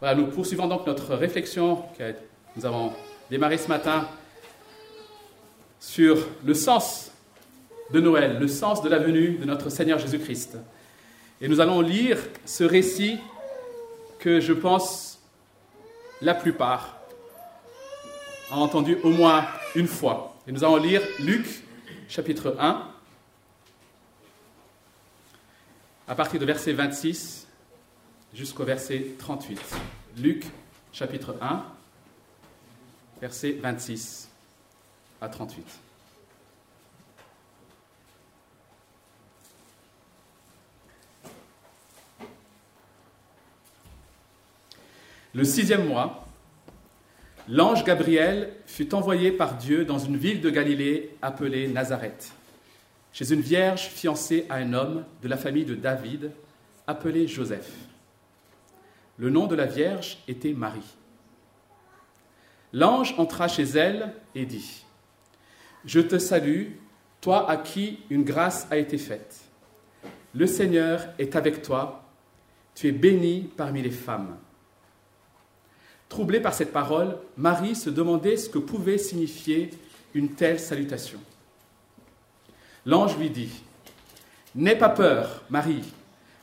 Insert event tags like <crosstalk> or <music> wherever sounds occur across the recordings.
Voilà, nous poursuivons donc notre réflexion que nous avons démarré ce matin sur le sens de Noël, le sens de la venue de notre Seigneur Jésus-Christ. Et nous allons lire ce récit que je pense la plupart a entendu au moins une fois. Et nous allons lire Luc chapitre 1 à partir de verset 26 jusqu'au verset 38. Luc chapitre 1, verset 26 à 38. Le sixième mois, l'ange Gabriel fut envoyé par Dieu dans une ville de Galilée appelée Nazareth, chez une vierge fiancée à un homme de la famille de David appelé Joseph. Le nom de la vierge était Marie. L'ange entra chez elle et dit, Je te salue, toi à qui une grâce a été faite. Le Seigneur est avec toi, tu es bénie parmi les femmes. Troublée par cette parole, Marie se demandait ce que pouvait signifier une telle salutation. L'ange lui dit, N'aie pas peur, Marie,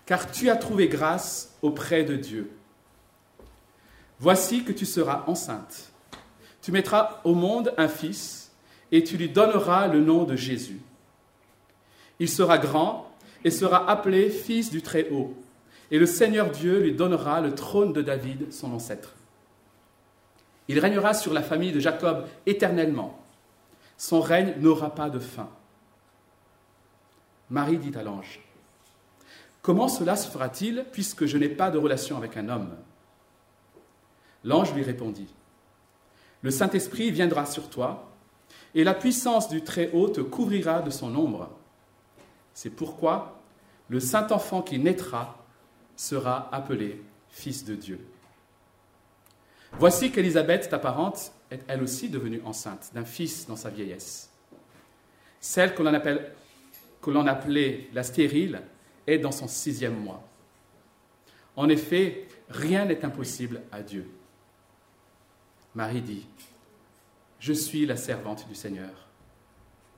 car tu as trouvé grâce auprès de Dieu. Voici que tu seras enceinte. Tu mettras au monde un fils, et tu lui donneras le nom de Jésus. Il sera grand et sera appelé fils du Très-Haut, et le Seigneur Dieu lui donnera le trône de David, son ancêtre. Il régnera sur la famille de Jacob éternellement. Son règne n'aura pas de fin. Marie dit à l'ange, Comment cela se fera-t-il puisque je n'ai pas de relation avec un homme? L'ange lui répondit, Le Saint-Esprit viendra sur toi, et la puissance du Très-Haut te couvrira de son ombre. C'est pourquoi le Saint-Enfant qui naîtra sera appelé Fils de Dieu. Voici qu'Élisabeth, ta parente, est elle aussi devenue enceinte d'un fils dans sa vieillesse. Celle que l'on appelait la stérile est dans son sixième mois. En effet, rien n'est impossible à Dieu. Marie dit, Je suis la servante du Seigneur,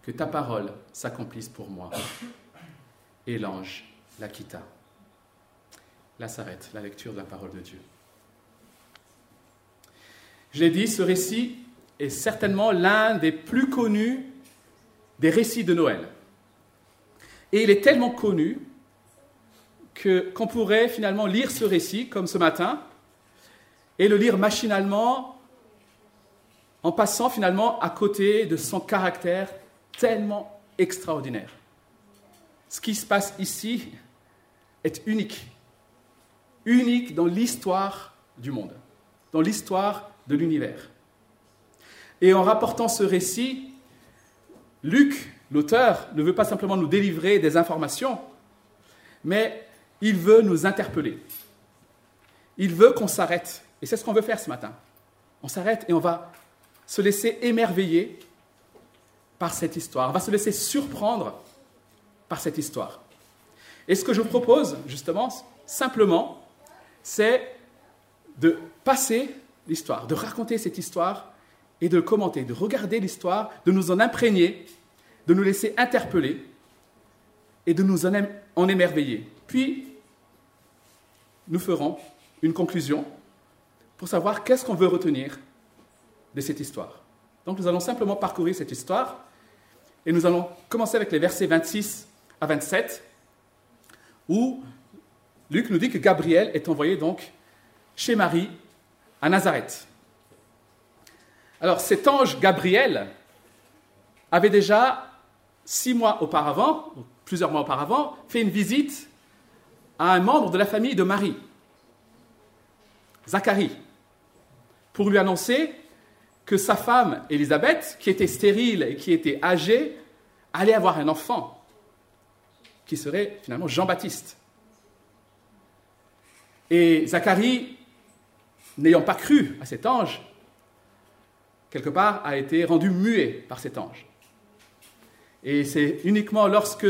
que ta parole s'accomplisse pour moi. Et l'ange la quitta. Là s'arrête la lecture de la parole de Dieu. Je l'ai dit, ce récit est certainement l'un des plus connus des récits de Noël. Et il est tellement connu que, qu'on pourrait finalement lire ce récit, comme ce matin, et le lire machinalement, en passant finalement à côté de son caractère tellement extraordinaire. Ce qui se passe ici est unique, unique dans l'histoire du monde, dans l'histoire de l'univers. Et en rapportant ce récit, Luc L'auteur ne veut pas simplement nous délivrer des informations, mais il veut nous interpeller. Il veut qu'on s'arrête. Et c'est ce qu'on veut faire ce matin. On s'arrête et on va se laisser émerveiller par cette histoire. Va se laisser surprendre par cette histoire. Et ce que je propose, justement, simplement, c'est de passer l'histoire, de raconter cette histoire et de commenter, de regarder l'histoire, de nous en imprégner de nous laisser interpeller et de nous en émerveiller. Puis, nous ferons une conclusion pour savoir qu'est-ce qu'on veut retenir de cette histoire. Donc nous allons simplement parcourir cette histoire et nous allons commencer avec les versets 26 à 27 où Luc nous dit que Gabriel est envoyé donc chez Marie à Nazareth. Alors cet ange Gabriel avait déjà six mois auparavant, plusieurs mois auparavant, fait une visite à un membre de la famille de Marie, Zacharie, pour lui annoncer que sa femme, Élisabeth, qui était stérile et qui était âgée, allait avoir un enfant, qui serait finalement Jean-Baptiste. Et Zacharie, n'ayant pas cru à cet ange, quelque part a été rendu muet par cet ange. Et c'est uniquement lorsque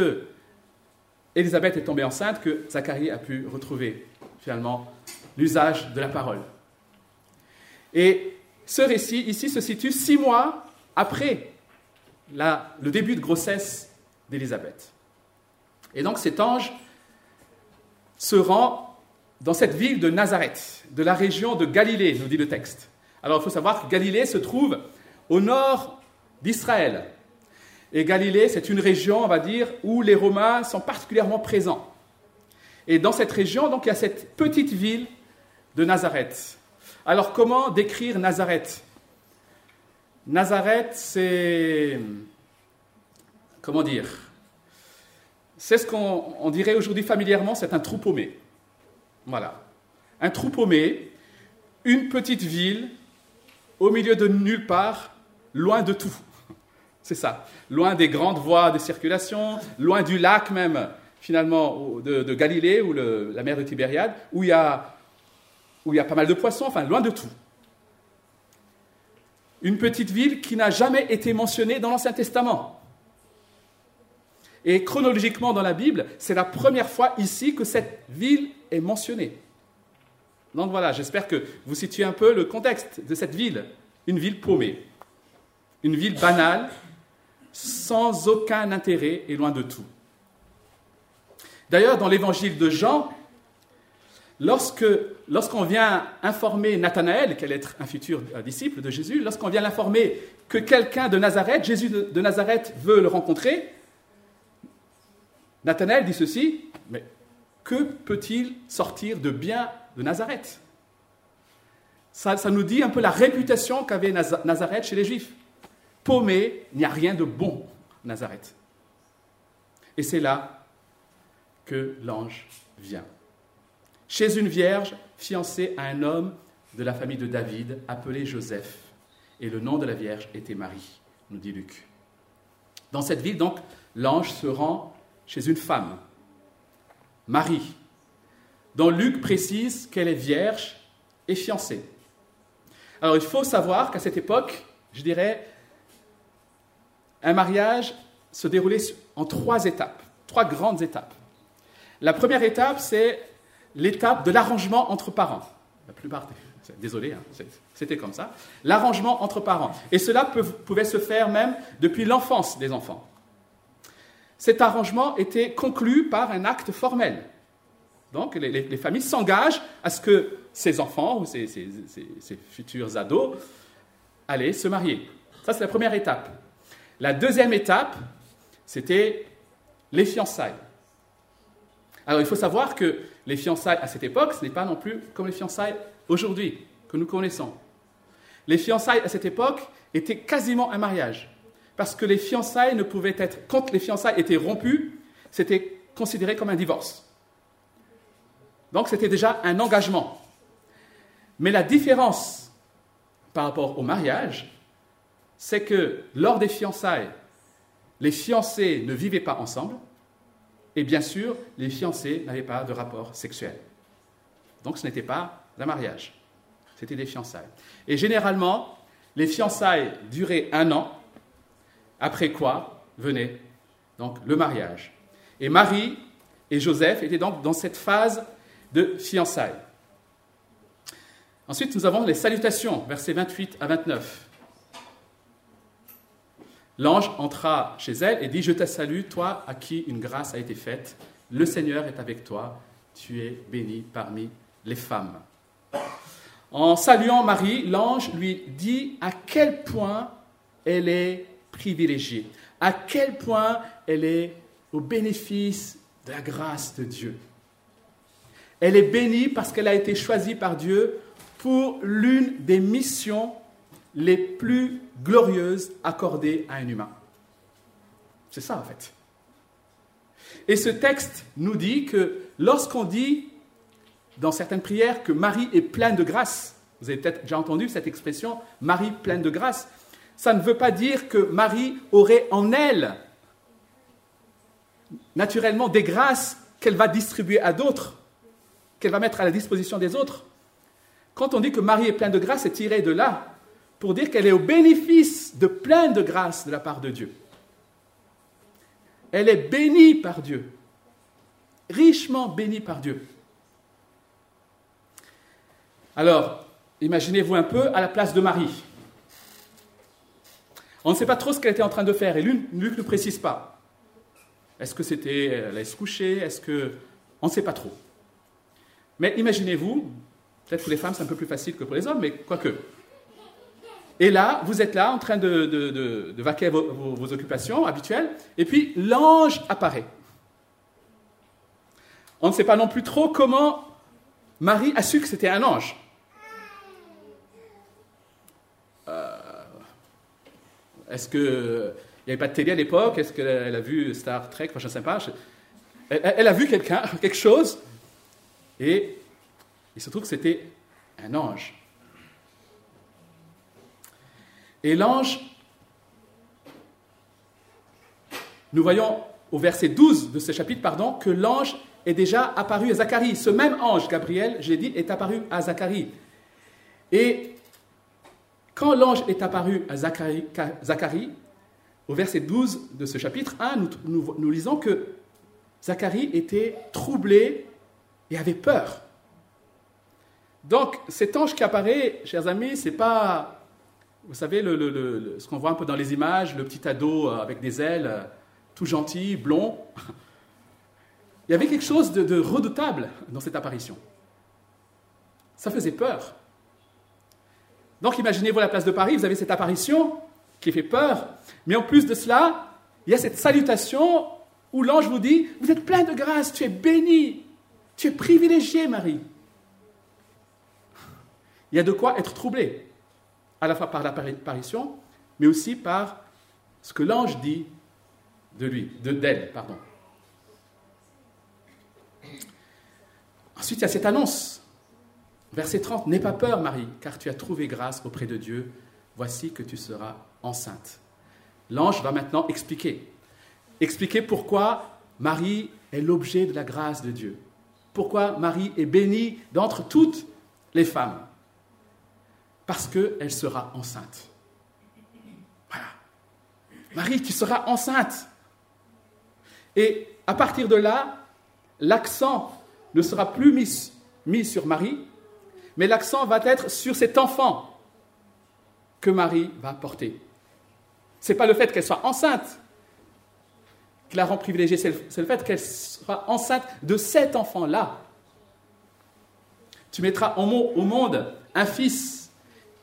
Élisabeth est tombée enceinte que Zacharie a pu retrouver finalement l'usage de la parole. Et ce récit ici se situe six mois après le début de grossesse d'Élisabeth. Et donc cet ange se rend dans cette ville de Nazareth, de la région de Galilée, nous dit le texte. Alors il faut savoir que Galilée se trouve au nord d'Israël. Et Galilée, c'est une région, on va dire, où les Romains sont particulièrement présents. Et dans cette région, donc, il y a cette petite ville de Nazareth. Alors comment décrire Nazareth? Nazareth, c'est... Comment dire? C'est ce qu'on dirait aujourd'hui familièrement, c'est un trou paumé. Voilà. Un trou paumé, une petite ville au milieu de nulle part, loin de tout. <laughs> C'est ça. Loin des grandes voies de circulation, loin du lac même, finalement, de, Galilée ou la mer de Tibériade, où il, y a, où il y a pas mal de poissons, enfin, loin de tout. Une petite ville qui n'a jamais été mentionnée dans l'Ancien Testament. Et chronologiquement dans la Bible, c'est la première fois ici que cette ville est mentionnée. Donc voilà, j'espère que vous situez un peu le contexte de cette ville. Une ville paumée, une ville banale, sans aucun intérêt et loin de tout. D'ailleurs, dans l'évangile de Jean, lorsqu'on vient informer Nathanaël, qui allait être un futur disciple de Jésus, lorsqu'on vient l'informer que quelqu'un de Nazareth, Jésus de Nazareth, veut le rencontrer, Nathanaël dit ceci, mais que peut-il sortir de bien de Nazareth? Ça, nous dit un peu la réputation qu'avait Nazareth chez les Juifs. Paumé, il n'y a rien de bon, Nazareth. Et c'est là que l'ange vient. Chez une vierge fiancée à un homme de la famille de David, appelé Joseph. Et le nom de la vierge était Marie, nous dit Luc. Dans cette ville, donc, l'ange se rend chez une femme, Marie, dont Luc précise qu'elle est vierge et fiancée. Alors il faut savoir qu'à cette époque, je dirais, un mariage se déroulait en trois étapes, trois grandes étapes. La première étape, c'est l'étape de l'arrangement entre parents. La plupart, désolé, hein, c'était comme ça. L'arrangement entre parents. Et cela pouvait se faire même depuis l'enfance des enfants. Cet arrangement était conclu par un acte formel. Donc les, familles s'engagent à ce que ces enfants ou ces, futurs ados allaient se marier. Ça, c'est la première étape. La deuxième étape, c'était les fiançailles. Alors il faut savoir que les fiançailles à cette époque, ce n'est pas non plus comme les fiançailles aujourd'hui que nous connaissons. Les fiançailles à cette époque étaient quasiment un mariage. Parce que les fiançailles ne pouvaient être, quand les fiançailles étaient rompues, c'était considéré comme un divorce. Donc c'était déjà un engagement. Mais la différence par rapport au mariage, c'est que lors des fiançailles, les fiancés ne vivaient pas ensemble, et bien sûr, les fiancés n'avaient pas de rapport sexuel. Donc ce n'était pas un mariage, c'était des fiançailles. Et généralement, les fiançailles duraient un an, après quoi venait donc le mariage. Et Marie et Joseph étaient donc dans cette phase de fiançailles. Ensuite, nous avons les salutations, versets 28 à 29. L'ange entra chez elle et dit, Je te salue, toi à qui une grâce a été faite. Le Seigneur est avec toi, tu es bénie parmi les femmes. En saluant Marie, l'ange lui dit à quel point elle est privilégiée, à quel point elle est au bénéfice de la grâce de Dieu. Elle est bénie parce qu'elle a été choisie par Dieu pour l'une des missions les plus glorieuses accordées à un humain. C'est ça en fait. Et ce texte nous dit que lorsqu'on dit dans certaines prières que Marie est pleine de grâce, vous avez peut-être déjà entendu cette expression, Marie pleine de grâce, ça ne veut pas dire que Marie aurait en elle naturellement des grâces qu'elle va distribuer à d'autres, qu'elle va mettre à la disposition des autres. Quand on dit que Marie est pleine de grâce, c'est tiré de là pour dire qu'elle est au bénéfice de plein de grâce de la part de Dieu. Elle est bénie par Dieu, richement bénie par Dieu. Alors, imaginez-vous un peu à la place de Marie. On ne sait pas trop ce qu'elle était en train de faire et Luc ne précise pas. Est-ce que c'était, elle se coucher? Est-ce que. On ne sait pas trop. Mais imaginez-vous, peut-être pour les femmes c'est un peu plus facile que pour les hommes, mais quoique. Et là, vous êtes là en train de, vaquer vos, vos, occupations habituelles, et puis l'ange apparaît. On ne sait pas non plus trop comment Marie a su que c'était un ange. Euh, est-ce qu'il n'y avait pas de télé à l'époque? Est-ce qu'elle a vu Star Trek? Enfin, je. Elle, a vu quelqu'un, <laughs> quelque chose, et il se trouve que c'était un ange. Et l'ange, nous voyons au verset 12 de ce chapitre, pardon, que l'ange est déjà apparu à Zacharie. Ce même ange, Gabriel, j'ai dit, est apparu à Zacharie. Et quand l'ange est apparu à Zacharie, au verset 12 de ce chapitre 1, nous, nous lisons que Zacharie était troublé et avait peur. Donc, cet ange qui apparaît, chers amis, c'est pas, vous savez, ce qu'on voit un peu dans les images, le petit ado avec des ailes, tout gentil, blond. <laughs> Il y avait quelque chose de, de redoutable dans cette apparition. Ça faisait peur. Donc imaginez-vous la place de Paris, vous avez cette apparition qui fait peur, mais en plus de cela, il y a cette salutation où l'ange vous dit, vous êtes plein de grâce, tu es béni, tu es privilégié, Marie. Il y a de quoi être troublé, à la fois par l'apparition, mais aussi par ce que l'ange dit de lui, de d'elle, pardon. Ensuite, il y a cette annonce. Verset 30, N'aie pas peur, Marie, car tu as trouvé grâce auprès de Dieu. Voici que tu seras enceinte. L'ange va maintenant expliquer. Expliquer pourquoi Marie est l'objet de la grâce de Dieu pourquoi Marie est bénie d'entre toutes les femmes Parce qu'elle sera enceinte. Voilà. Marie, tu seras enceinte. Et à partir de là, l'accent ne sera plus mis, mis sur Marie, mais l'accent va être sur cet enfant que Marie va porter. Ce n'est pas le fait qu'elle soit enceinte qui la rend privilégiée, c'est le, fait qu'elle sera enceinte de cet enfant-là. Tu mettras au monde un fils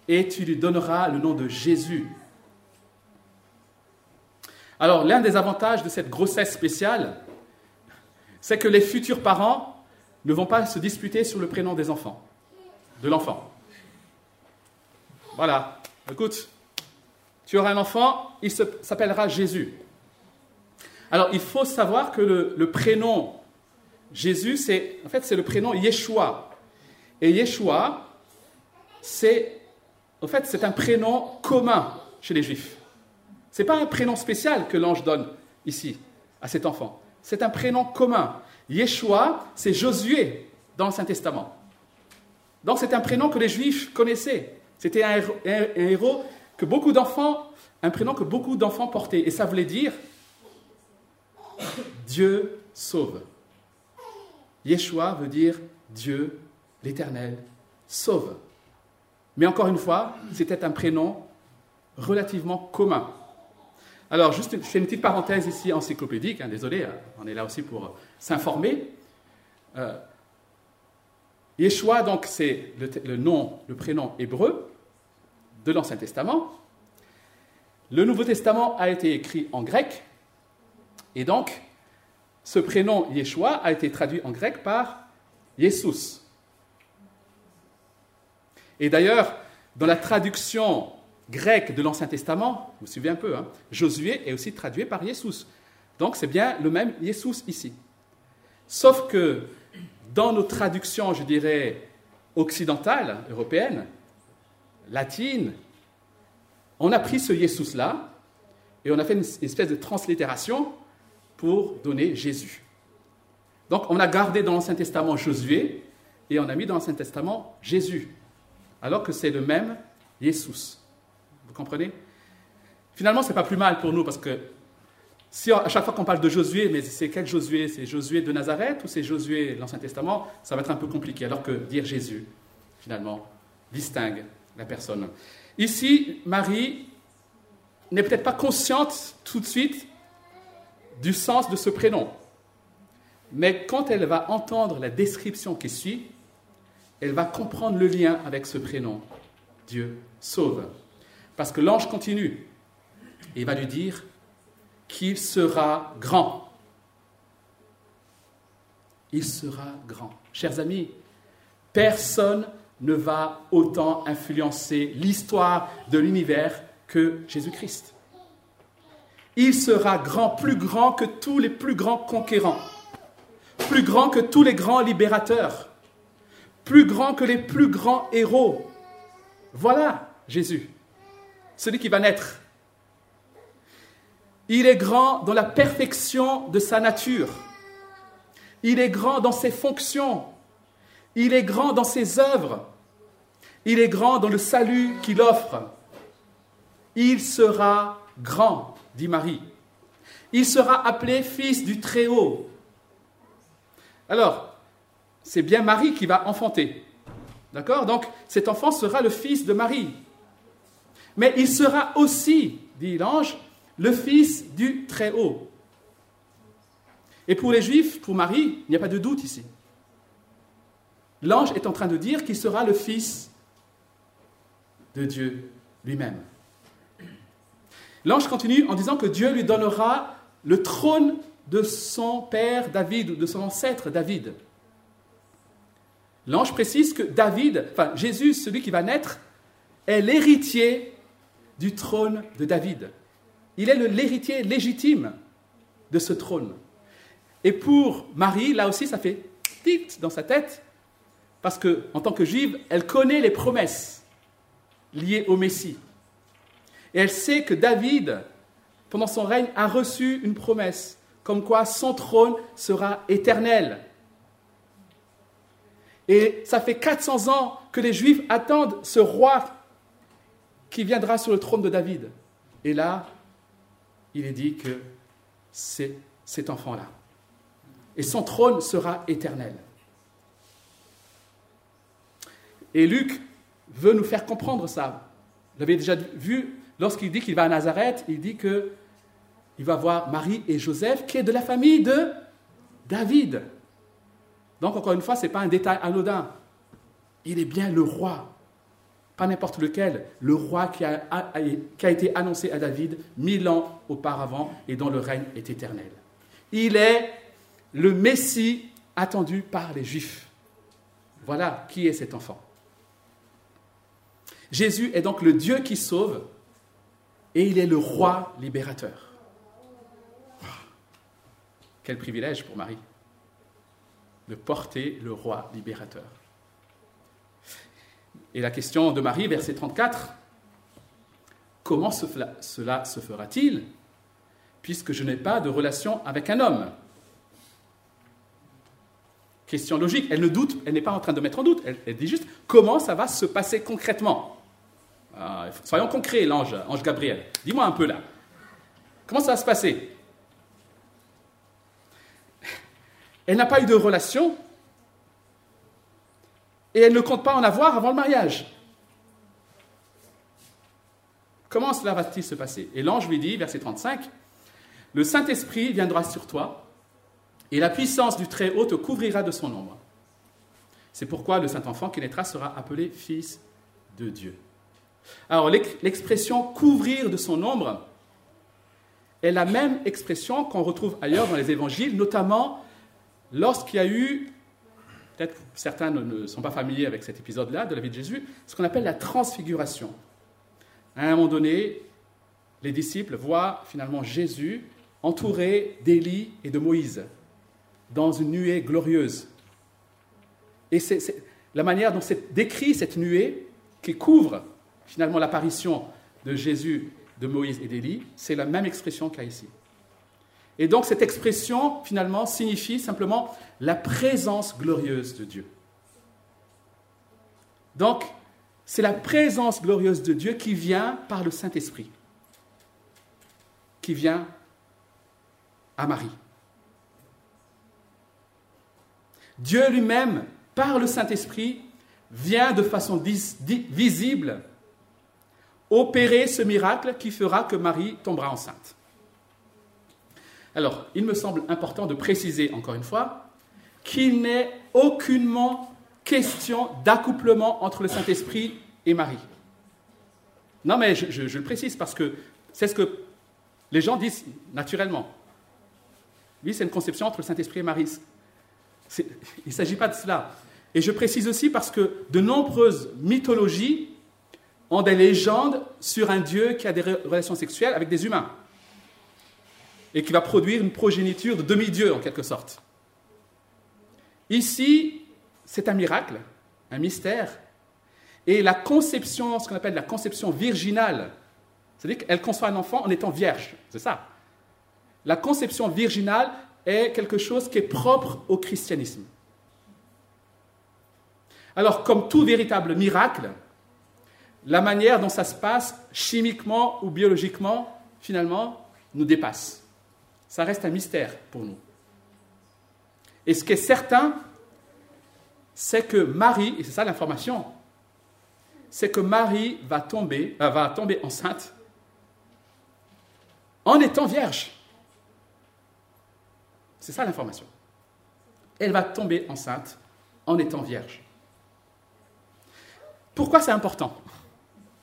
et tu lui donneras le nom de Jésus. Alors, l'un des avantages de cette grossesse spéciale, c'est que les futurs parents ne vont pas se disputer sur le prénom des enfants, de l'enfant. Voilà, écoute, tu auras un enfant, il s'appellera Jésus. Alors, il faut savoir que le, prénom Jésus, c'est en fait c'est le prénom Yeshua. Et Yeshua, c'est en fait c'est un prénom commun chez les Juifs. C'est pas un prénom spécial que l'ange donne ici à cet enfant. C'est un prénom commun. Yeshua, c'est Josué dans l'Ancien Testament. Donc c'est un prénom que les Juifs connaissaient. C'était un, un héros que beaucoup d'enfants, un prénom que beaucoup d'enfants portaient. Et ça voulait dire Dieu sauve. Yeshua veut dire Dieu, l'Éternel, sauve. Mais encore une fois, c'était un prénom relativement commun. Alors, juste, je fais une petite parenthèse ici encyclopédique, hein, désolé, hein, on est là aussi pour s'informer. Euh, Yeshua, donc, c'est le, nom, le prénom hébreu de l'Ancien Testament. Le Nouveau Testament a été écrit en grec, et donc, ce prénom Yeshua a été traduit en grec par Jesus. Et d'ailleurs, dans la traduction grecque de l'Ancien Testament, vous suivez un peu, hein, Josué est aussi traduit par Jesus. Donc c'est bien le même Jesus ici. Sauf que dans nos traductions, je dirais, occidentales, européennes, latines, on a pris ce Jesus-là et on a fait une espèce de translittération pour donner Jésus. Donc on a gardé dans l'Ancien Testament Josué et on a mis dans l'Ancien Testament Jésus, alors que c'est le même Jésus. Vous comprenez? Finalement, ce n'est pas plus mal pour nous parce que si à chaque fois qu'on parle de Josué, mais c'est quel Josué? C'est Josué de Nazareth ou c'est Josué de l'Ancien Testament? Ça va être un peu compliqué, alors que dire Jésus, finalement, distingue la personne. Ici, Marie n'est peut-être pas consciente tout de suite du sens de ce prénom. Mais quand elle va entendre la description qui suit, elle va comprendre le lien avec ce prénom. Dieu sauve. Parce que l'ange continue et va lui dire qu'il sera grand. Il sera grand. Chers amis, personne ne va autant influencer l'histoire de l'univers que Jésus-Christ. Il sera grand, plus grand que tous les plus grands conquérants, plus grand que tous les grands libérateurs, plus grand que les plus grands héros. Voilà Jésus, celui qui va naître. Il est grand dans la perfection de sa nature. Il est grand dans ses fonctions. Il est grand dans ses œuvres. Il est grand dans le salut qu'il offre. Il sera grand, dit Marie. Il sera appelé fils du Très-Haut. Alors, c'est bien Marie qui va enfanter. D'accord? Donc, cet enfant sera le fils de Marie. Mais il sera aussi, dit l'ange, le fils du Très-Haut. Et pour les Juifs, pour Marie, il n'y a pas de doute ici. L'ange est en train de dire qu'il sera le fils de Dieu lui-même. L'ange continue en disant que Dieu lui donnera le trône de son père David ou de son ancêtre David. L'ange précise que David, enfin Jésus, celui qui va naître, est l'héritier du trône de David. Il est l'héritier légitime de ce trône. Et pour Marie, là aussi, ça fait tit dans sa tête, parce qu'en tant que juive, elle connaît les promesses liées au Messie. Et elle sait que David, pendant son règne, a reçu une promesse, comme quoi son trône sera éternel. Et ça fait 400 ans que les Juifs attendent ce roi qui viendra sur le trône de David. Et là, il est dit que c'est cet enfant-là. Et son trône sera éternel. Et Luc veut nous faire comprendre ça. Vous l'avez déjà vu Lorsqu'il dit qu'il va à Nazareth, il dit que il va voir Marie et Joseph, qui est de la famille de David. Donc, encore une fois, ce n'est pas un détail anodin. Il est bien le roi, pas n'importe lequel, le roi qui a, qui a, été annoncé à David mille ans auparavant et dont le règne est éternel. Il est le Messie attendu par les Juifs. Voilà qui est cet enfant. Jésus est donc le Dieu qui sauve et il est le roi libérateur. Quel privilège pour Marie de porter le roi libérateur. Et la question de Marie, verset 34, comment cela se fera-t-il puisque je n'ai pas de relation avec un homme? Question logique, elle ne doute, elle n'est pas en train de mettre en doute, elle dit juste comment ça va se passer concrètement? Ah, soyons concrets, l'ange, ange Gabriel. Dis-moi un peu là. Comment ça va se passer? Elle n'a pas eu de relation et elle ne compte pas en avoir avant le mariage. Comment cela va-t-il se passer? Et l'ange lui dit, verset 35, Le Saint-Esprit viendra sur toi et la puissance du Très-Haut te couvrira de son ombre. C'est pourquoi le Saint-Enfant qui naîtra sera appelé Fils de Dieu. Alors l'expression couvrir de son ombre est la même expression qu'on retrouve ailleurs dans les évangiles, notamment lorsqu'il y a eu, peut-être certains ne sont pas familiers avec cet épisode-là de la vie de Jésus, ce qu'on appelle la transfiguration. À un moment donné, les disciples voient finalement Jésus entouré d'Élie et de Moïse dans une nuée glorieuse. Et c'est la manière dont c'est décrit cette nuée qui couvre finalement l'apparition de Jésus, de Moïse et d'Élie, c'est la même expression qu'il y a ici. Et donc cette expression, finalement, signifie simplement la présence glorieuse de Dieu. Donc, c'est la présence glorieuse de Dieu qui vient par le Saint-Esprit, qui vient à Marie. Dieu lui-même, par le Saint-Esprit, vient de façon visible opérer ce miracle qui fera que Marie tombera enceinte. Alors, il me semble important de préciser encore une fois qu'il n'est aucunement question d'accouplement entre le Saint-Esprit et Marie. Non, mais je, le précise parce que c'est ce que les gens disent naturellement. Oui, c'est une conception entre le Saint-Esprit et Marie. Il ne s'agit pas de cela. Et je précise aussi parce que de nombreuses mythologies ont des légendes sur un Dieu qui a des relations sexuelles avec des humains et qui va produire une progéniture de demi-dieu en quelque sorte. Ici, c'est un miracle, un mystère. Et la conception, ce qu'on appelle la conception virginale, c'est-à-dire qu'elle conçoit un enfant en étant vierge, c'est ça. La conception virginale est quelque chose qui est propre au christianisme. Alors, comme tout véritable miracle, la manière dont ça se passe, chimiquement ou biologiquement, finalement, nous dépasse. Ça reste un mystère pour nous. Et ce qui est certain, c'est que Marie, et c'est ça l'information, c'est que Marie va tomber, euh, va tomber enceinte en étant vierge. C'est ça l'information. Elle va tomber enceinte en étant vierge. Pourquoi c'est important,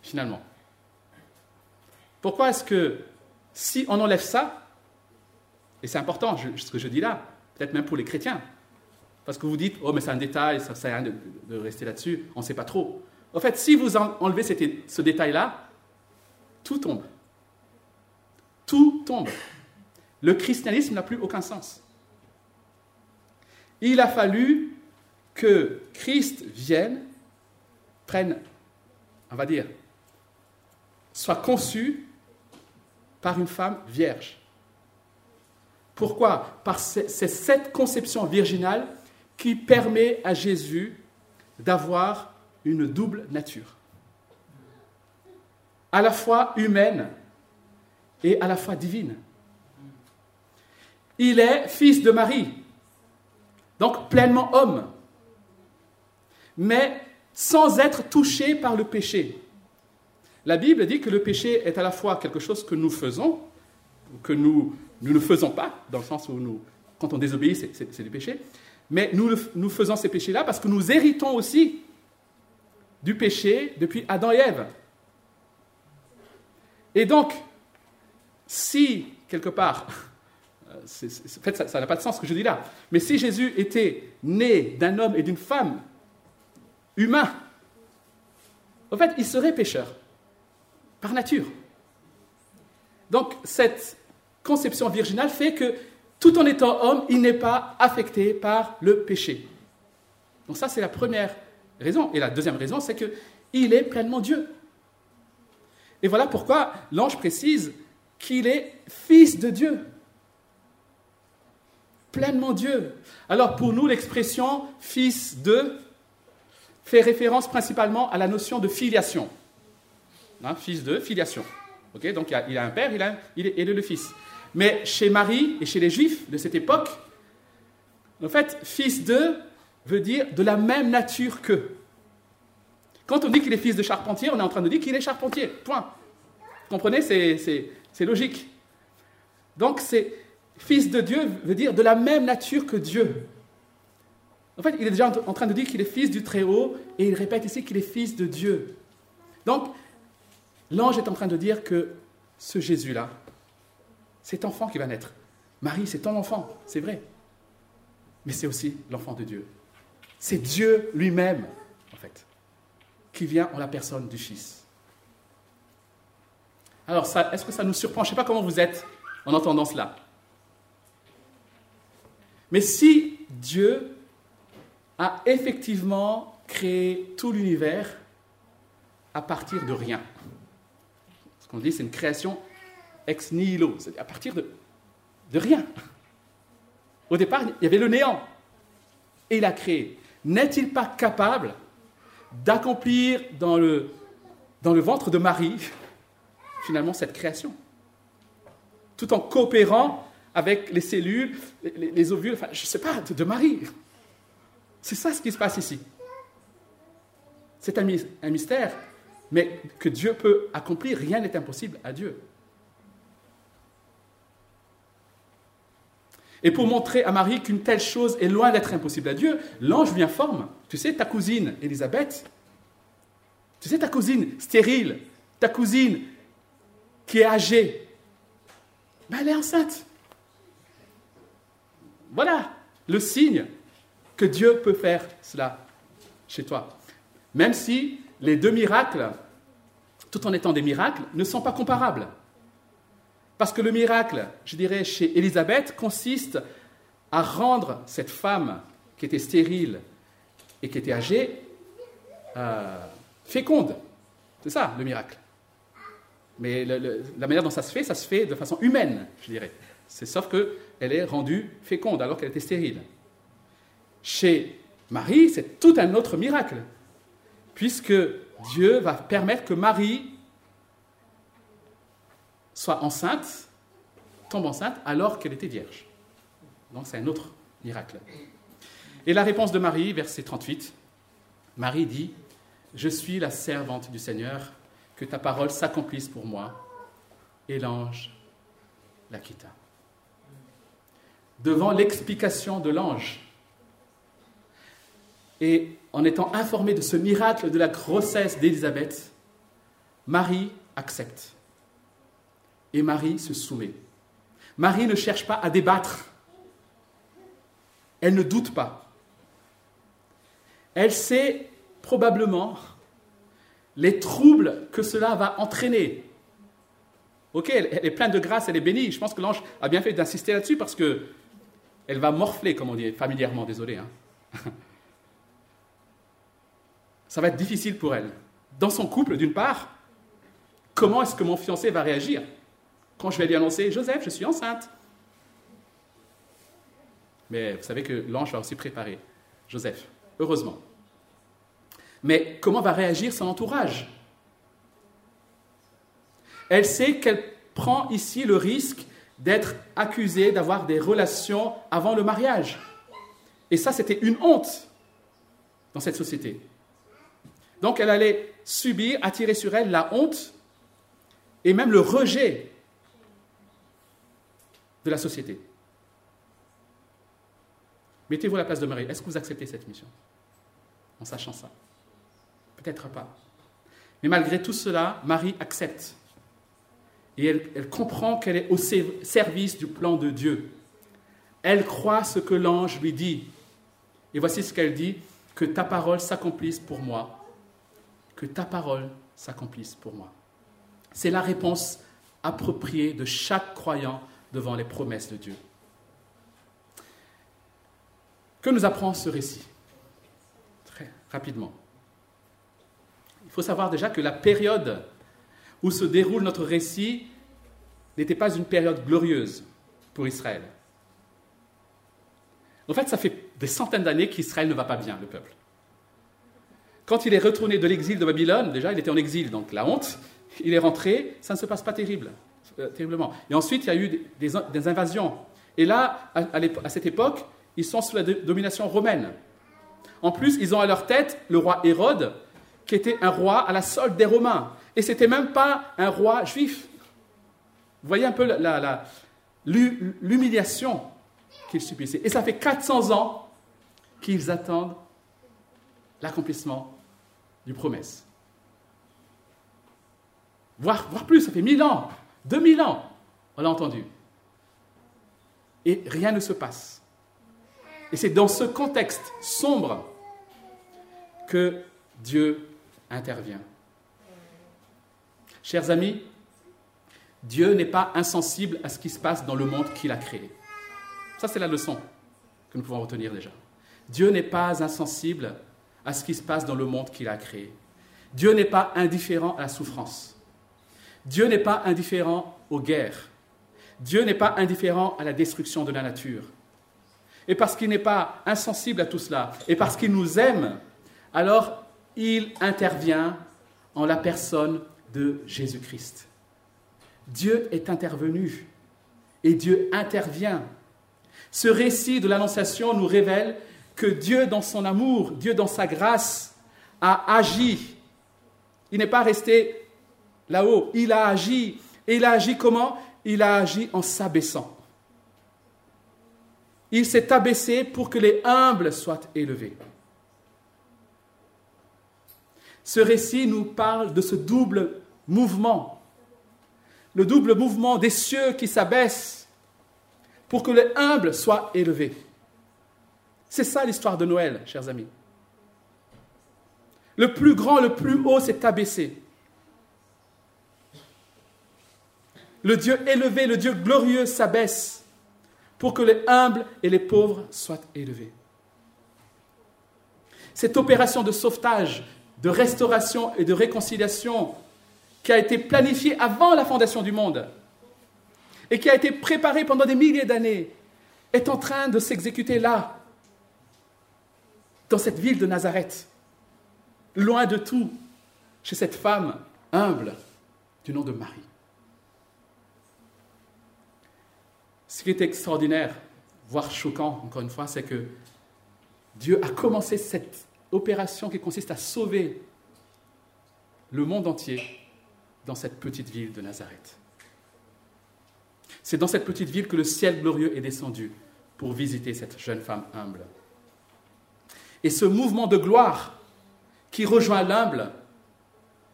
finalement? Pourquoi est-ce que si on enlève ça, et c'est important ce que je dis là, peut-être même pour les chrétiens, parce que vous dites, oh mais c'est un détail, ça ne sert à rien de, rester là-dessus, on ne sait pas trop. En fait, si vous enlevez ce détail-là, tout tombe. Tout tombe. Le christianisme n'a plus aucun sens. Il a fallu que Christ vienne, prenne, on va dire, soit conçu par une femme vierge. Pourquoi? Parce c'est cette conception virginale qui permet à Jésus d'avoir une double nature, à la fois humaine et à la fois divine. Il est fils de Marie, donc pleinement homme, mais sans être touché par le péché. La Bible dit que le péché est à la fois quelque chose que nous faisons, que nous, nous ne faisons pas, dans le sens où nous, quand on désobéit, c'est du péché, mais nous, nous faisons ces péchés-là parce que nous héritons aussi du péché depuis Adam et Ève. Et donc, si, quelque part, <laughs> en fait, ça n'a pas de sens ce que je dis là, mais si Jésus était né d'un homme et d'une femme humain, en fait, il serait pécheur, par nature. Donc, cette conception virginale fait que tout en étant homme, il n'est pas affecté par le péché. Donc ça, c'est la première raison. Et la deuxième raison, c'est qu'il est pleinement Dieu. Et voilà pourquoi l'ange précise qu'il est fils de Dieu. Pleinement Dieu. Alors pour nous, l'expression fils de fait référence principalement à la notion de filiation. Hein, fils de, filiation. donc il a, un père, il est le fils. Mais chez Marie et chez les Juifs de cette époque, en fait, fils de veut dire de la même nature que. Quand on dit qu'il est fils de charpentier, on est en train de dire qu'il est charpentier. Point. Vous comprenez? C'est logique. Donc, c'est fils de Dieu veut dire de la même nature que Dieu. En fait, il est déjà en train de dire qu'il est fils du Très-Haut et il répète ici qu'il est fils de Dieu. Donc, l'ange est en train de dire que ce Jésus-là, cet enfant qui va naître. Marie, c'est ton enfant, c'est vrai. Mais c'est aussi l'enfant de Dieu. C'est Dieu lui-même, en fait, qui vient en la personne du Fils. Alors, est-ce que ça nous surprend? Je ne sais pas comment vous êtes en entendant cela. Mais si Dieu a effectivement créé tout l'univers à partir de rien, ce qu'on dit, c'est une création ex nihilo, c'est à partir de, rien. Au départ, il y avait le néant. Et il a créé. N'est-il pas capable d'accomplir dans le, ventre de Marie, finalement, cette création? Tout en coopérant avec les cellules, les, ovules, enfin, je ne sais pas, de Marie. C'est ça ce qui se passe ici. C'est un mystère, mais que Dieu peut accomplir, rien n'est impossible à Dieu. Et pour montrer à Marie qu'une telle chose est loin d'être impossible à Dieu, l'ange vient forme. Tu sais, ta cousine Élisabeth, tu sais, ta cousine stérile, ta cousine qui est âgée, ben, elle est enceinte. Voilà le signe que Dieu peut faire cela chez toi. Même si les deux miracles, tout en étant des miracles, ne sont pas comparables. Parce que le miracle, je dirais, chez Élisabeth, consiste à rendre cette femme qui était stérile et qui était âgée euh, féconde. C'est ça le miracle. Mais la manière dont ça se fait, ça se fait de façon humaine, je dirais. C'est sauf qu'elle est rendue féconde alors qu'elle était stérile. Chez Marie, c'est tout un autre miracle, puisque Dieu va permettre que Marie soit enceinte, tombe enceinte alors qu'elle était vierge. Donc c'est un autre miracle. Et la réponse de Marie, verset 38, Marie dit, Je suis la servante du Seigneur, que ta parole s'accomplisse pour moi. Et l'ange la quitta. Devant l'explication de l'ange, et en étant informée de ce miracle de la grossesse d'Élisabeth, Marie accepte et Marie se soumet. Marie ne cherche pas à débattre. Elle ne doute pas. Elle sait probablement les troubles que cela va entraîner. Ok, elle, est pleine de grâce, elle est bénie. Je pense que l'ange a bien fait d'insister là-dessus parce que elle va morfler, comme on dit familièrement, désolé. Hein. <laughs> Ça va être difficile pour elle. Dans son couple, d'une part, comment est-ce que mon fiancé va réagir? Quand je vais lui annoncer Joseph, je suis enceinte. Mais vous savez que l'ange va aussi préparer Joseph, heureusement. Mais comment va réagir son entourage? Elle sait qu'elle prend ici le risque d'être accusée d'avoir des relations avant le mariage. Et ça, c'était une honte dans cette société. Donc elle allait subir, attirer sur elle la honte et même le rejet de la société. Mettez-vous à la place de Marie. Est-ce que vous acceptez cette mission En sachant ça? Peut-être pas. Mais malgré tout cela, Marie accepte. Et elle, comprend qu'elle est au service du plan de Dieu. Elle croit ce que l'ange lui dit. Et voici ce qu'elle dit, que ta parole s'accomplisse pour moi. Que ta parole s'accomplisse pour moi. C'est la réponse appropriée de chaque croyant devant les promesses de Dieu. Que nous apprend ce récit? Très rapidement. Il faut savoir déjà que la période où se déroule notre récit n'était pas une période glorieuse pour Israël. En fait, ça fait des centaines d'années qu'Israël ne va pas bien, le peuple. Quand il est retourné de l'exil de Babylone, déjà il était en exil, donc la honte, il est rentré, ça ne se passe pas terrible. Euh, terriblement. Et ensuite, il y a eu des, invasions. Et là, à, cette époque, ils sont sous la domination romaine. En plus, ils ont à leur tête le roi Hérode, qui était un roi à la solde des Romains. Et ce n'était même pas un roi juif. Vous voyez un peu l'humiliation qu'ils subissaient. Et ça fait 400 ans qu'ils attendent l'accomplissement du promesse. Voire, voire plus, ça fait 1000 ans 2000 ans, on l'a entendu. Et rien ne se passe. Et c'est dans ce contexte sombre que Dieu intervient. Chers amis, Dieu n'est pas insensible à ce qui se passe dans le monde qu'il a créé. Ça, c'est la leçon que nous pouvons retenir déjà. Dieu n'est pas insensible à ce qui se passe dans le monde qu'il a créé. Dieu n'est pas indifférent à la souffrance. Dieu n'est pas indifférent aux guerres. Dieu n'est pas indifférent à la destruction de la nature. Et parce qu'il n'est pas insensible à tout cela, et parce qu'il nous aime, alors il intervient en la personne de Jésus-Christ. Dieu est intervenu et Dieu intervient. Ce récit de l'Annonciation nous révèle que Dieu, dans son amour, Dieu, dans sa grâce, a agi. Il n'est pas resté là-haut. Il a agi. Et il a agi comment? Il a agi en s'abaissant. Il s'est abaissé pour que les humbles soient élevés. Ce récit nous parle de ce double mouvement, le double mouvement des cieux qui s'abaissent pour que les humbles soient élevés. C'est ça l'histoire de Noël, chers amis. Le plus grand, le plus haut s'est abaissé. Le Dieu élevé, le Dieu glorieux s'abaisse pour que les humbles et les pauvres soient élevés. Cette opération de sauvetage, de restauration et de réconciliation qui a été planifiée avant la fondation du monde et qui a été préparée pendant des milliers d'années est en train de s'exécuter là, dans cette ville de Nazareth, loin de tout, chez cette femme humble du nom de Marie. Ce qui est extraordinaire, voire choquant, encore une fois, c'est que Dieu a commencé cette opération qui consiste à sauver le monde entier dans cette petite ville de Nazareth. C'est dans cette petite ville que le ciel glorieux est descendu pour visiter cette jeune femme humble. Et ce mouvement de gloire qui rejoint l'humble,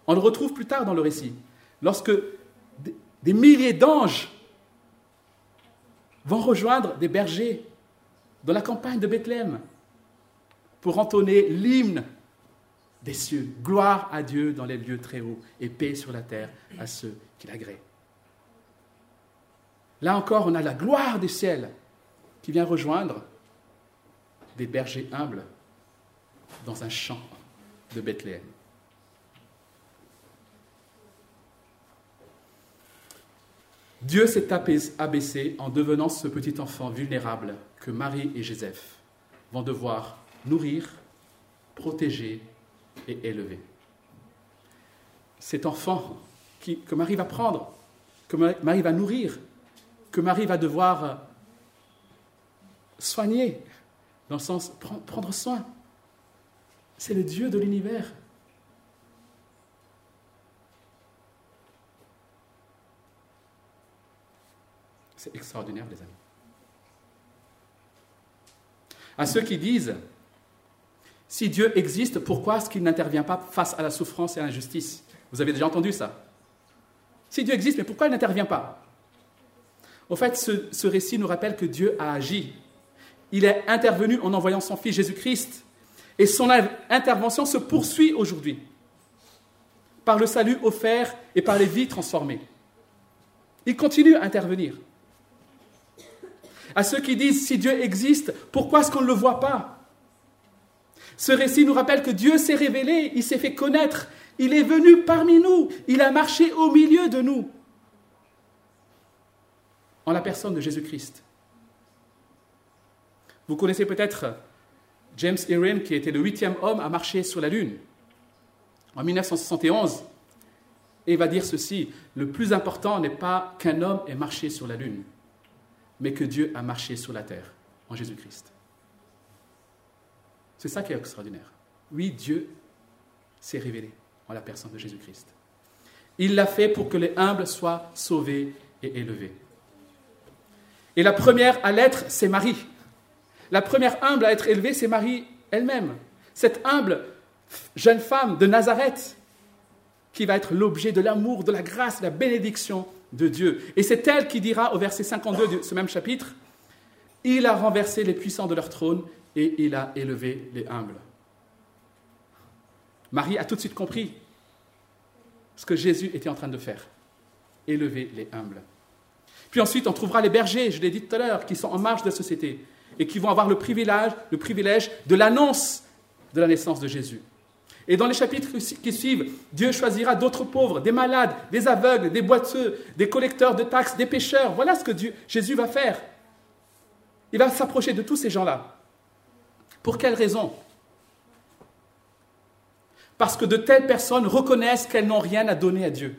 on le retrouve plus tard dans le récit, lorsque des milliers d'anges vont rejoindre des bergers dans la campagne de Bethléem pour entonner l'hymne des cieux. Gloire à Dieu dans les lieux très hauts et paix sur la terre à ceux qui l'agréent. Là encore, on a la gloire du ciel qui vient rejoindre des bergers humbles dans un champ de Bethléem. Dieu s'est abaissé en devenant ce petit enfant vulnérable que Marie et Joseph vont devoir nourrir, protéger et élever. Cet enfant que Marie va prendre, que Marie va nourrir, que Marie va devoir soigner, dans le sens prendre soin. C'est le Dieu de l'univers. C'est extraordinaire, les amis. À ceux qui disent, si Dieu existe, pourquoi est-ce qu'il n'intervient pas face à la souffrance et à l'injustice? Vous avez déjà entendu ça Si Dieu existe, mais pourquoi il n'intervient pas? Au fait, ce, récit nous rappelle que Dieu a agi. Il est intervenu en envoyant son Fils Jésus-Christ. Et son intervention se poursuit aujourd'hui par le salut offert et par les vies transformées. Il continue à intervenir. À ceux qui disent si Dieu existe, pourquoi est-ce qu'on ne le voit pas? Ce récit nous rappelle que Dieu s'est révélé, il s'est fait connaître, il est venu parmi nous, il a marché au milieu de nous, en la personne de Jésus-Christ. Vous connaissez peut-être James Irwin, qui était le huitième homme à marcher sur la Lune en 1971. Et il va dire ceci, le plus important n'est pas qu'un homme ait marché sur la Lune, mais que Dieu a marché sur la terre en Jésus-Christ. C'est ça qui est extraordinaire. Oui, Dieu s'est révélé en la personne de Jésus-Christ. Il l'a fait pour que les humbles soient sauvés et élevés. Et la première à l'être, c'est Marie. La première humble à être élevée, c'est Marie elle-même. Cette humble jeune femme de Nazareth qui va être l'objet de l'amour, de la grâce, de la bénédiction de Dieu. Et c'est elle qui dira au verset 52 de ce même chapitre, Il a renversé les puissants de leur trône et il a élevé les humbles. Marie a tout de suite compris ce que Jésus était en train de faire, élever les humbles. Puis ensuite, on trouvera les bergers, je l'ai dit tout à l'heure, qui sont en marge de la société et qui vont avoir le privilège, le privilège de l'annonce de la naissance de Jésus. Et dans les chapitres qui suivent, Dieu choisira d'autres pauvres, des malades, des aveugles, des boiteux, des collecteurs de taxes, des pécheurs. Voilà ce que Jésus va faire. Il va s'approcher de tous ces gens-là. Pour quelle raison? Parce que de telles personnes reconnaissent qu'elles n'ont rien à donner à Dieu.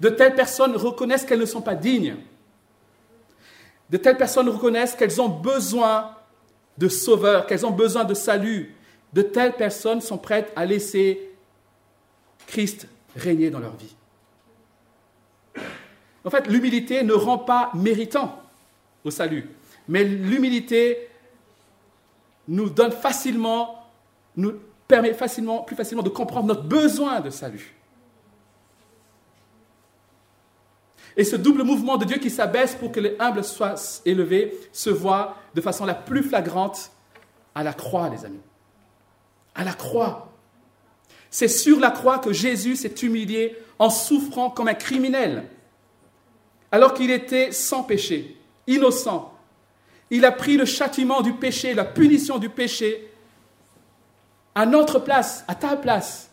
De telles personnes reconnaissent qu'elles ne sont pas dignes de telles personnes reconnaissent qu'elles ont besoin de sauveur, qu'elles ont besoin de salut, de telles personnes sont prêtes à laisser Christ régner dans leur vie. En fait, l'humilité ne rend pas méritant au salut, mais l'humilité nous donne facilement, nous permet facilement, plus facilement de comprendre notre besoin de salut. Et ce double mouvement de Dieu qui s'abaisse pour que les humbles soient élevés se voit de façon la plus flagrante à la croix, les amis. À la croix. C'est sur la croix que Jésus s'est humilié en souffrant comme un criminel, alors qu'il était sans péché, innocent. Il a pris le châtiment du péché, la punition du péché, à notre place, à ta place,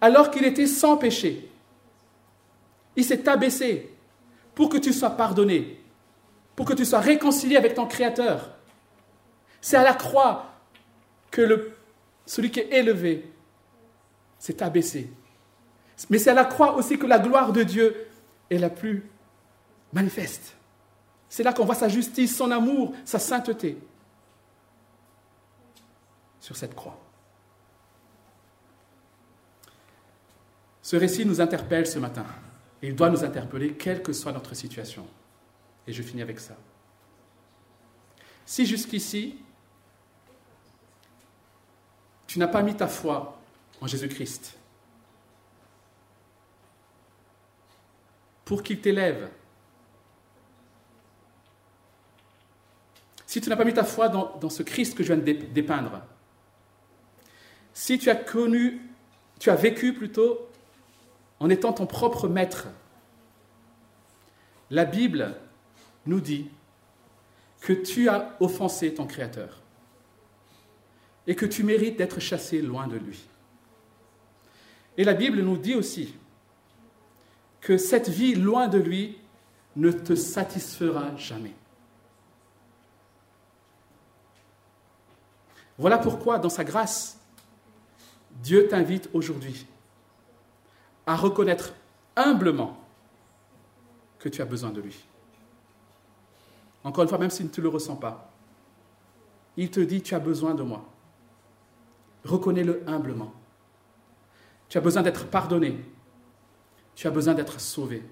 alors qu'il était sans péché. Il s'est abaissé pour que tu sois pardonné, pour que tu sois réconcilié avec ton Créateur. C'est à la croix que le, celui qui est élevé s'est abaissé. Mais c'est à la croix aussi que la gloire de Dieu est la plus manifeste. C'est là qu'on voit sa justice, son amour, sa sainteté sur cette croix. Ce récit nous interpelle ce matin. Et il doit nous interpeller, quelle que soit notre situation. Et je finis avec ça. Si jusqu'ici, tu n'as pas mis ta foi en Jésus-Christ pour qu'il t'élève, si tu n'as pas mis ta foi dans, ce Christ que je viens de dépeindre, si tu as connu, tu as vécu plutôt en étant ton propre maître. La Bible nous dit que tu as offensé ton Créateur et que tu mérites d'être chassé loin de lui. Et la Bible nous dit aussi que cette vie loin de lui ne te satisfera jamais. Voilà pourquoi, dans sa grâce, Dieu t'invite aujourd'hui à reconnaître humblement que tu as besoin de lui. Encore une fois, même si tu ne le ressens pas, il te dit, tu as besoin de moi. Reconnais-le humblement. Tu as besoin d'être pardonné. Tu as besoin d'être sauvé.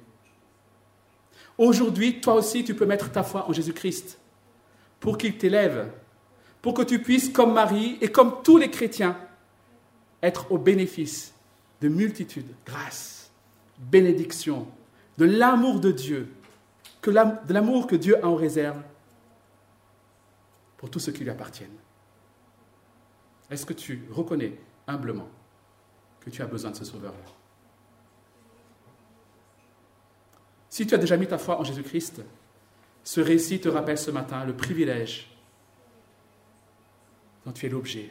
Aujourd'hui, toi aussi, tu peux mettre ta foi en Jésus-Christ pour qu'il t'élève, pour que tu puisses, comme Marie et comme tous les chrétiens, être au bénéfice de multitudes, grâce, bénédiction, de l'amour de Dieu, de l'amour que Dieu a en réserve pour tous ceux qui lui appartiennent. Est-ce que tu reconnais humblement que tu as besoin de ce Sauveur-là? Si tu as déjà mis ta foi en Jésus-Christ, ce récit te rappelle ce matin le privilège dont tu es l'objet,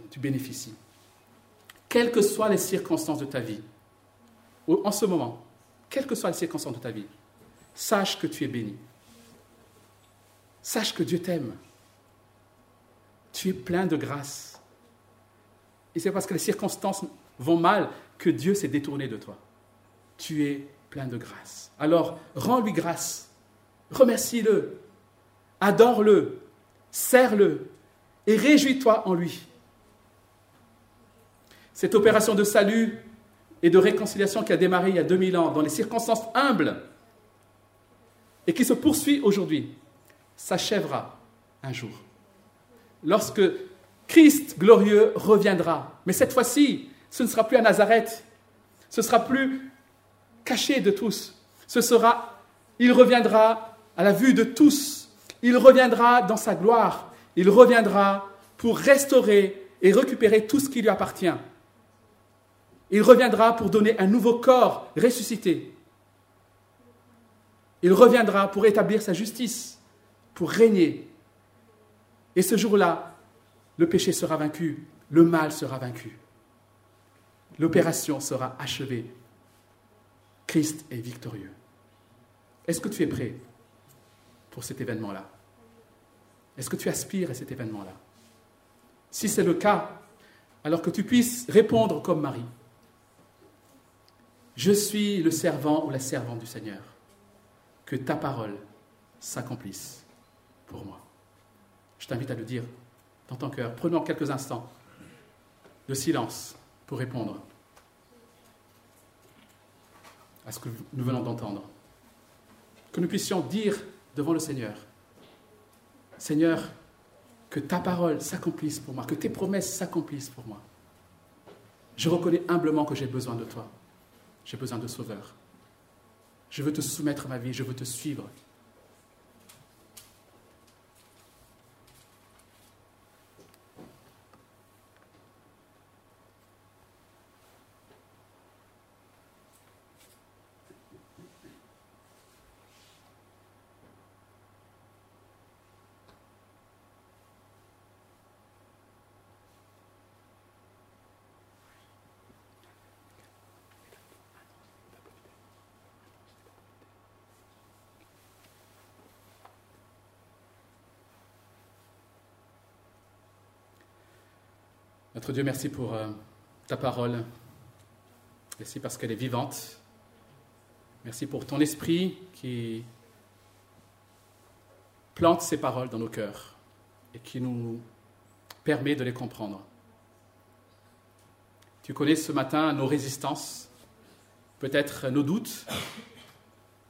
dont tu bénéficies quelles que soient les circonstances de ta vie, en ce moment, quelles que soient les circonstances de ta vie, sache que tu es béni. Sache que Dieu t'aime. Tu es plein de grâce. Et c'est parce que les circonstances vont mal que Dieu s'est détourné de toi. Tu es plein de grâce. Alors, rends-lui grâce. Remercie-le. Adore-le. Serre-le. Et réjouis-toi en lui. Cette opération de salut et de réconciliation qui a démarré il y a 2000 ans, dans les circonstances humbles, et qui se poursuit aujourd'hui, s'achèvera un jour. Lorsque Christ glorieux reviendra. Mais cette fois-ci, ce ne sera plus à Nazareth, ce sera plus caché de tous. Ce sera, il reviendra à la vue de tous. Il reviendra dans sa gloire. Il reviendra pour restaurer et récupérer tout ce qui lui appartient. Il reviendra pour donner un nouveau corps ressuscité. Il reviendra pour établir sa justice, pour régner. Et ce jour-là, le péché sera vaincu, le mal sera vaincu. L'opération sera achevée. Christ est victorieux. Est-ce que tu es prêt pour cet événement-là? Est-ce que tu aspires à cet événement-là? Si c'est le cas, alors que tu puisses répondre comme Marie. Je suis le servant ou la servante du Seigneur. Que ta parole s'accomplisse pour moi. Je t'invite à le dire dans ton cœur. Prenons quelques instants de silence pour répondre à ce que nous venons d'entendre. Que nous puissions dire devant le Seigneur, Seigneur, que ta parole s'accomplisse pour moi, que tes promesses s'accomplissent pour moi. Je reconnais humblement que j'ai besoin de toi. J'ai besoin de sauveur. Je veux te soumettre ma vie, je veux te suivre. Dieu, merci pour euh, ta parole. Merci parce qu'elle est vivante. Merci pour ton esprit qui plante ces paroles dans nos cœurs et qui nous permet de les comprendre. Tu connais ce matin nos résistances, peut-être nos doutes,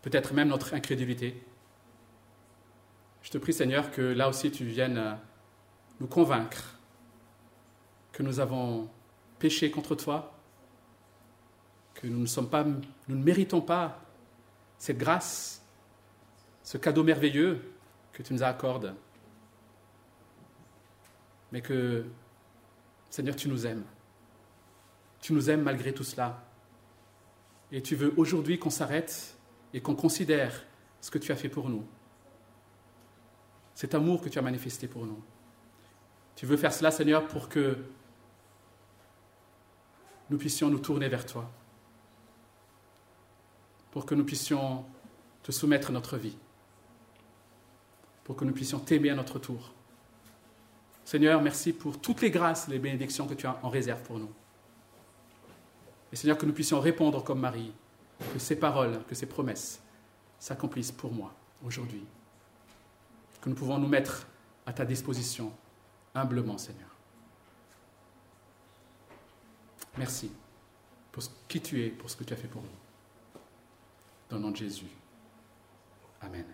peut-être même notre incrédulité. Je te prie Seigneur que là aussi tu viennes nous convaincre que nous avons péché contre toi, que nous ne, méritons pas cette grâce, ce cadeau merveilleux que tu nous accordes, mais que, Seigneur, tu nous aimes. Tu nous aimes malgré tout cela. Et tu veux aujourd'hui qu'on s'arrête et qu'on considère ce que tu as fait pour nous. Cet amour que tu as manifesté pour nous. Tu veux faire cela, Seigneur, pour que nous puissions nous tourner vers toi, pour que nous puissions te soumettre notre vie, pour que nous puissions t'aimer à notre tour. Seigneur, merci pour toutes les grâces, les bénédictions que tu as en réserve pour nous. Et Seigneur, que nous puissions répondre comme Marie, que ces paroles, que ces promesses s'accomplissent pour moi aujourd'hui. Que nous pouvons nous mettre à ta disposition humblement, Seigneur. Merci pour qui tu es, pour ce que tu as fait pour nous. Dans le nom de Jésus. Amen.